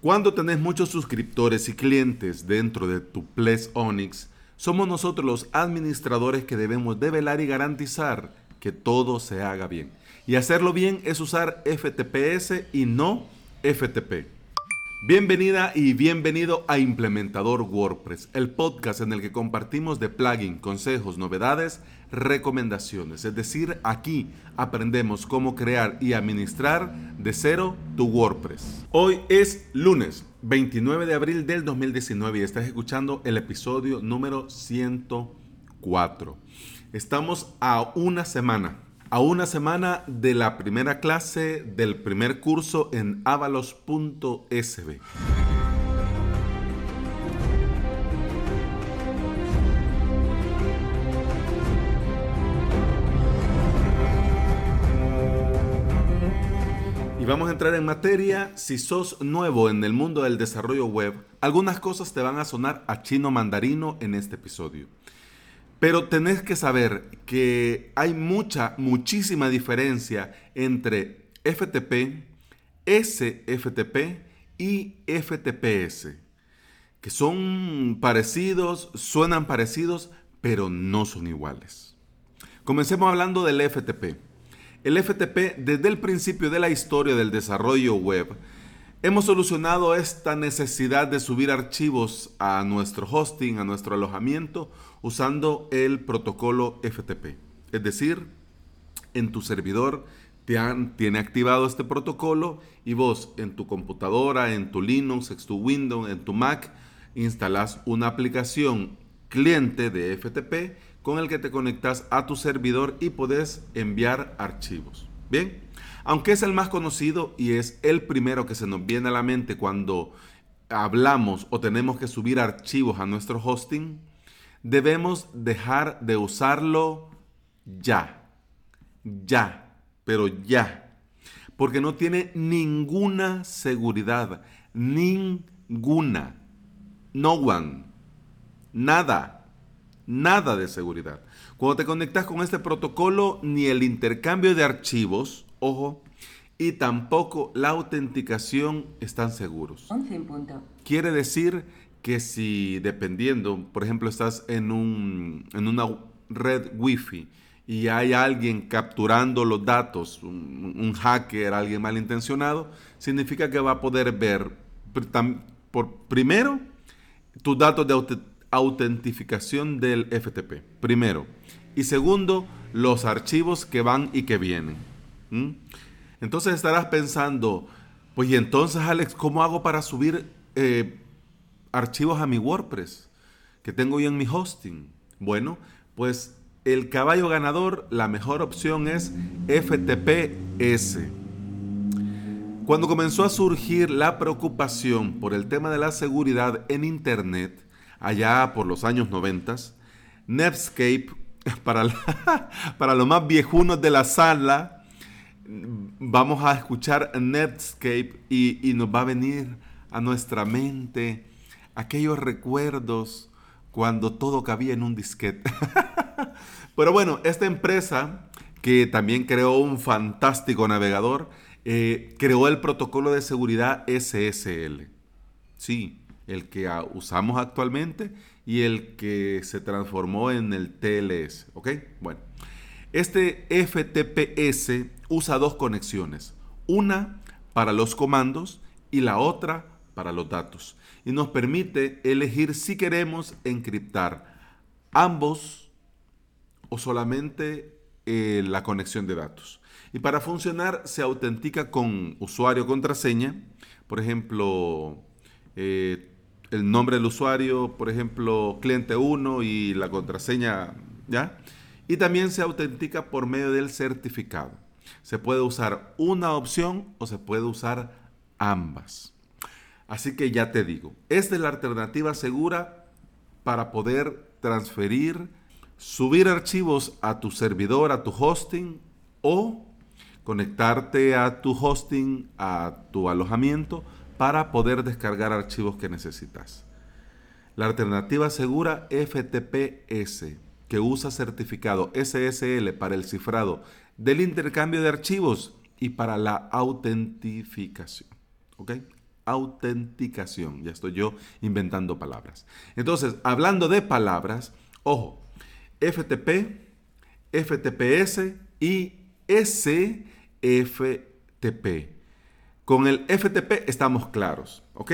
Cuando tenés muchos suscriptores y clientes dentro de tu Ples Onyx, somos nosotros los administradores que debemos develar y garantizar que todo se haga bien. Y hacerlo bien es usar FTPS y no FTP. Bienvenida y bienvenido a Implementador WordPress, el podcast en el que compartimos de plugin, consejos, novedades, recomendaciones. Es decir, aquí aprendemos cómo crear y administrar de cero tu WordPress. Hoy es lunes 29 de abril del 2019 y estás escuchando el episodio número 104. Estamos a una semana a una semana de la primera clase del primer curso en avalos.sb. Y vamos a entrar en materia. Si sos nuevo en el mundo del desarrollo web, algunas cosas te van a sonar a chino mandarino en este episodio. Pero tenés que saber que hay mucha, muchísima diferencia entre FTP, SFTP y FTPS, que son parecidos, suenan parecidos, pero no son iguales. Comencemos hablando del FTP. El FTP, desde el principio de la historia del desarrollo web, hemos solucionado esta necesidad de subir archivos a nuestro hosting, a nuestro alojamiento, usando el protocolo FTP. Es decir, en tu servidor te han, tiene activado este protocolo y vos en tu computadora, en tu Linux, en tu Windows, en tu Mac, instalas una aplicación cliente de FTP con el que te conectas a tu servidor y puedes enviar archivos. Bien, aunque es el más conocido y es el primero que se nos viene a la mente cuando hablamos o tenemos que subir archivos a nuestro hosting, debemos dejar de usarlo ya. Ya, pero ya. Porque no tiene ninguna seguridad. Ninguna. No one. Nada. Nada de seguridad. Cuando te conectas con este protocolo, ni el intercambio de archivos, ojo, y tampoco la autenticación están seguros. Quiere decir que si dependiendo, por ejemplo, estás en, un, en una red wifi y hay alguien capturando los datos, un, hacker, alguien malintencionado, significa que va a poder ver por primero tus datos de autentificación del FTP, primero. Y segundo, los archivos que van y que vienen. Entonces estarás pensando, pues y entonces Alex, ¿cómo hago para subir eh, archivos a mi WordPress que tengo yo en mi hosting? Bueno, pues el caballo ganador, la mejor opción es FTPS. Cuando comenzó a surgir la preocupación por el tema de la seguridad en Internet, allá por los años 90, Netscape, para, para los más viejunos de la sala, vamos a escuchar Netscape y, y nos va a venir a nuestra mente aquellos recuerdos cuando todo cabía en un disquete. Pero bueno, esta empresa que también creó un fantástico navegador, eh, creó el protocolo de seguridad SSL. Sí, el que usamos actualmente y el que se transformó en el TLS. ¿Ok? Bueno, este FTPS usa dos conexiones. Una para los comandos y la otra para los datos y nos permite elegir si queremos encriptar ambos o solamente eh, la conexión de datos. Y para funcionar se autentica con usuario contraseña, por ejemplo, eh, el nombre del usuario, por ejemplo, cliente 1 y la contraseña, ¿ya? Y también se autentica por medio del certificado. Se puede usar una opción o se puede usar ambas. Así que ya te digo, esta es la alternativa segura para poder transferir, subir archivos a tu servidor, a tu hosting o conectarte a tu hosting, a tu alojamiento para poder descargar archivos que necesitas. La alternativa segura FTPS, que usa certificado SSL para el cifrado del intercambio de archivos y para la autentificación. ¿Ok? Autenticación. Ya estoy yo inventando palabras. Entonces, hablando de palabras, ojo, FTP, FTPS y SFTP. Con el FTP estamos claros, ¿ok?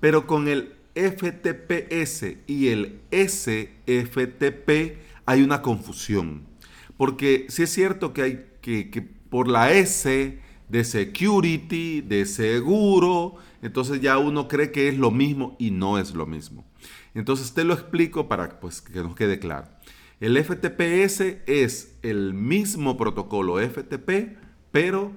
Pero con el FTPS y el SFTP hay una confusión. Porque sí es cierto que hay que, que por la S de security, de seguro, entonces ya uno cree que es lo mismo y no es lo mismo. Entonces te lo explico para pues, que nos quede claro. El FTPS es el mismo protocolo FTP, pero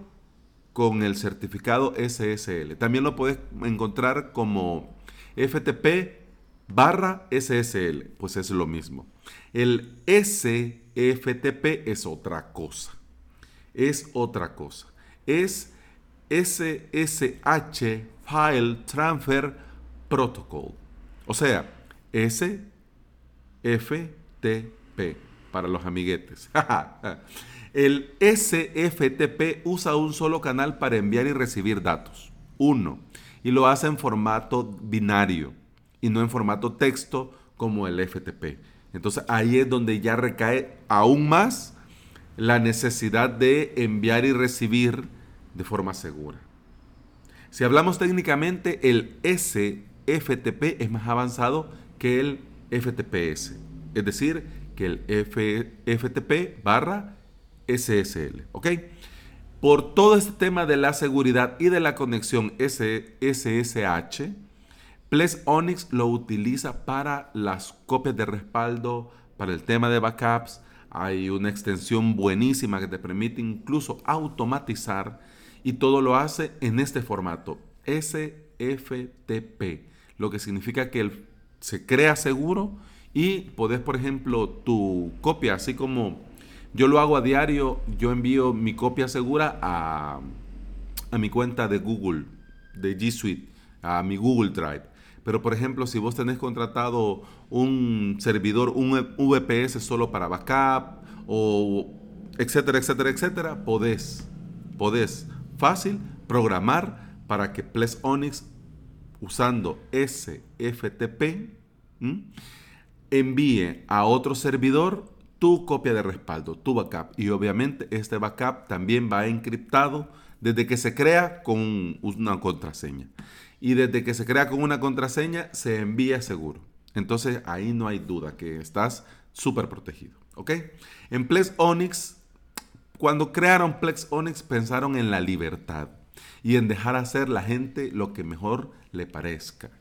con el certificado SSL. También lo puedes encontrar como FTP barra SSL, pues es lo mismo. El SFTP es otra cosa. Es otra cosa. Es SSH File Transfer Protocol. O sea, SFTP para los amiguetes. El SFTP usa un solo canal para enviar y recibir datos. Uno. Y lo hace en formato binario y no en formato texto como el FTP. Entonces ahí es donde ya recae aún más la necesidad de enviar y recibir de forma segura. Si hablamos técnicamente, el SFTP es más avanzado que el FTPS. Es decir, que el FTP barra SSL. ¿Ok? Por todo este tema de la seguridad y de la conexión SSH, Ples Onyx lo utiliza para las copias de respaldo, para el tema de backups. Hay una extensión buenísima que te permite incluso automatizar y todo lo hace en este formato SFTP, lo que significa que se crea seguro y podés, por ejemplo, tu copia, así como yo lo hago a diario, yo envío mi copia segura a, a mi cuenta de Google, de G Suite, a mi Google Drive. Pero por ejemplo, si vos tenés contratado un servidor, un VPS solo para backup, o etcétera, etcétera, etcétera, podés, podés fácil programar para que Ples Onyx usando SFTP envíe a otro servidor tu copia de respaldo, tu backup. Y obviamente este backup también va encriptado desde que se crea con una contraseña. Y desde que se crea con una contraseña se envía seguro. Entonces ahí no hay duda que estás súper protegido. ¿Ok? En Plex Onyx, cuando crearon Plex Onyx pensaron en la libertad y en dejar hacer la gente lo que mejor le parezca.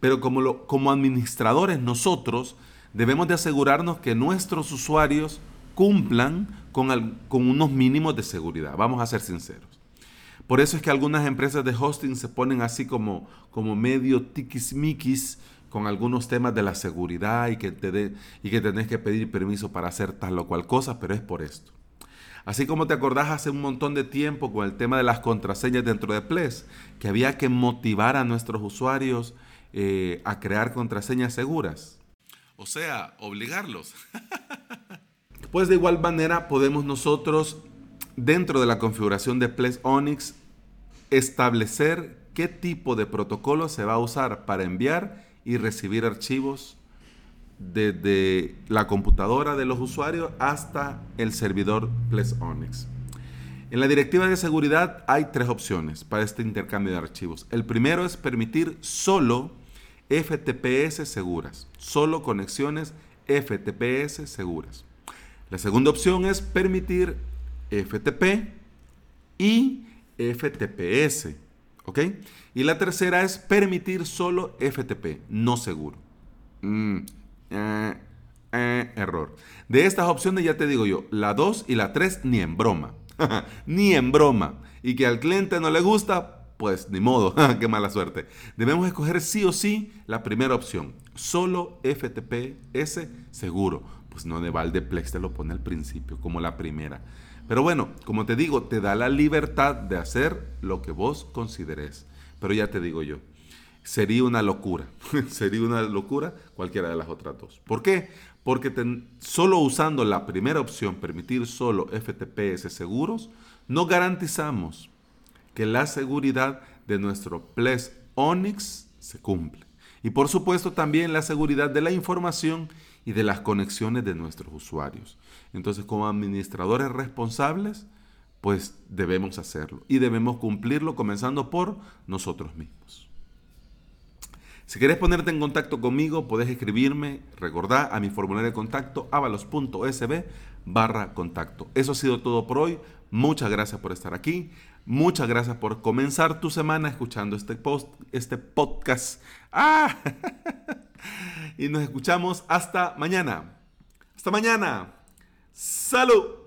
Pero como, lo, como administradores nosotros debemos de asegurarnos que nuestros usuarios cumplan con, con unos mínimos de seguridad. Vamos a ser sinceros. Por eso es que algunas empresas de hosting se ponen así como, como medio tiquismiquis con algunos temas de la seguridad y que, te y que tenés que pedir permiso para hacer tal o cual cosa, pero es por esto. Así como te acordás hace un montón de tiempo con el tema de las contraseñas dentro de Ples, que había que motivar a nuestros usuarios eh, a crear contraseñas seguras. O sea, obligarlos. pues de igual manera podemos nosotros, dentro de la configuración de Ples Onyx, establecer qué tipo de protocolo se va a usar para enviar y recibir archivos desde la computadora de los usuarios hasta el servidor Ples Onyx. En la directiva de seguridad hay tres opciones para este intercambio de archivos. El primero es permitir solo FTPS seguras, solo conexiones FTPS seguras. La segunda opción es permitir FTP y FTPS, ¿ok? Y la tercera es permitir solo FTP, no seguro. Mm, eh, eh, error. De estas opciones ya te digo yo, la 2 y la 3 ni en broma. ni en broma. Y que al cliente no le gusta, pues ni modo, qué mala suerte. Debemos escoger sí o sí la primera opción, solo FTPS seguro. Pues no de Valdeplex te lo pone al principio como la primera. Pero bueno, como te digo, te da la libertad de hacer lo que vos consideres. Pero ya te digo yo, sería una locura, sería una locura cualquiera de las otras dos. ¿Por qué? Porque solo usando la primera opción, permitir solo FTPS seguros, no garantizamos que la seguridad de nuestro Ples Onyx se cumple. Y por supuesto también la seguridad de la información y de las conexiones de nuestros usuarios. Entonces, como administradores responsables, pues debemos hacerlo y debemos cumplirlo comenzando por nosotros mismos. Si quieres ponerte en contacto conmigo, puedes escribirme, recordá, a mi formulario de contacto avalos.sb barra contacto. Eso ha sido todo por hoy. Muchas gracias por estar aquí. Muchas gracias por comenzar tu semana escuchando este, post, este podcast. ¡Ah! y nos escuchamos hasta mañana. Hasta mañana. Salud.